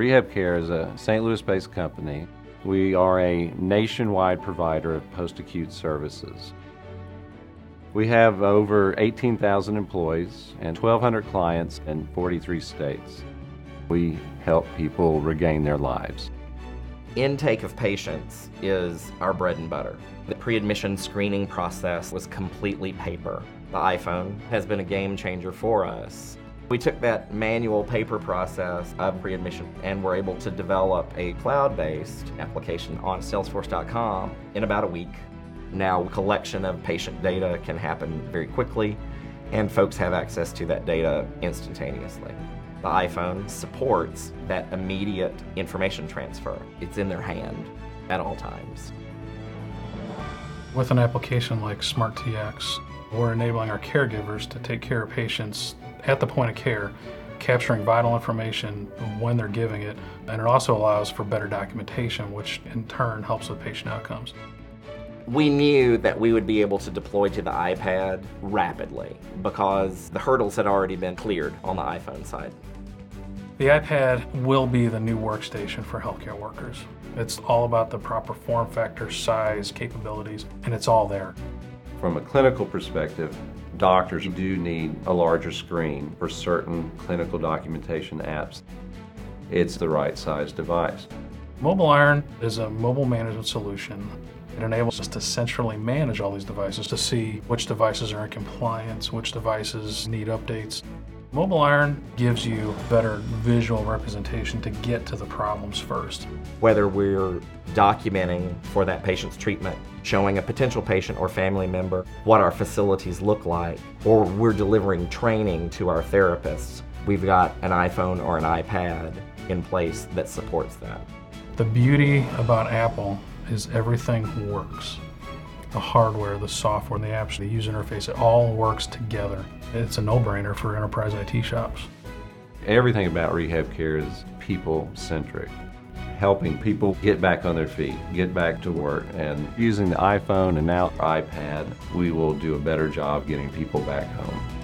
Rehab Care is a St. Louis based company. We are a nationwide provider of post acute services. We have over 18,000 employees and 1,200 clients in 43 states. We help people regain their lives. Intake of patients is our bread and butter. The pre admission screening process was completely paper. The iPhone has been a game changer for us. We took that manual paper process of pre admission and were able to develop a cloud based application on Salesforce.com in about a week. Now, collection of patient data can happen very quickly, and folks have access to that data instantaneously. The iPhone supports that immediate information transfer. It's in their hand at all times. With an application like SmartTX, we're enabling our caregivers to take care of patients at the point of care, capturing vital information when they're giving it, and it also allows for better documentation, which in turn helps with patient outcomes. We knew that we would be able to deploy to the iPad rapidly because the hurdles had already been cleared on the iPhone side. The iPad will be the new workstation for healthcare workers. It's all about the proper form factor, size, capabilities, and it's all there. From a clinical perspective, doctors do need a larger screen for certain clinical documentation apps. It's the right size device. MobileIron is a mobile management solution. It enables us to centrally manage all these devices to see which devices are in compliance, which devices need updates. MobileIron gives you better visual representation to get to the problems first. Whether we're documenting for that patient's treatment, showing a potential patient or family member what our facilities look like, or we're delivering training to our therapists, we've got an iPhone or an iPad in place that supports that. The beauty about Apple is everything works the hardware, the software, and the apps, the user interface, it all works together. It's a no-brainer for enterprise IT shops. Everything about rehab care is people-centric, helping people get back on their feet, get back to work, and using the iPhone and now iPad, we will do a better job getting people back home.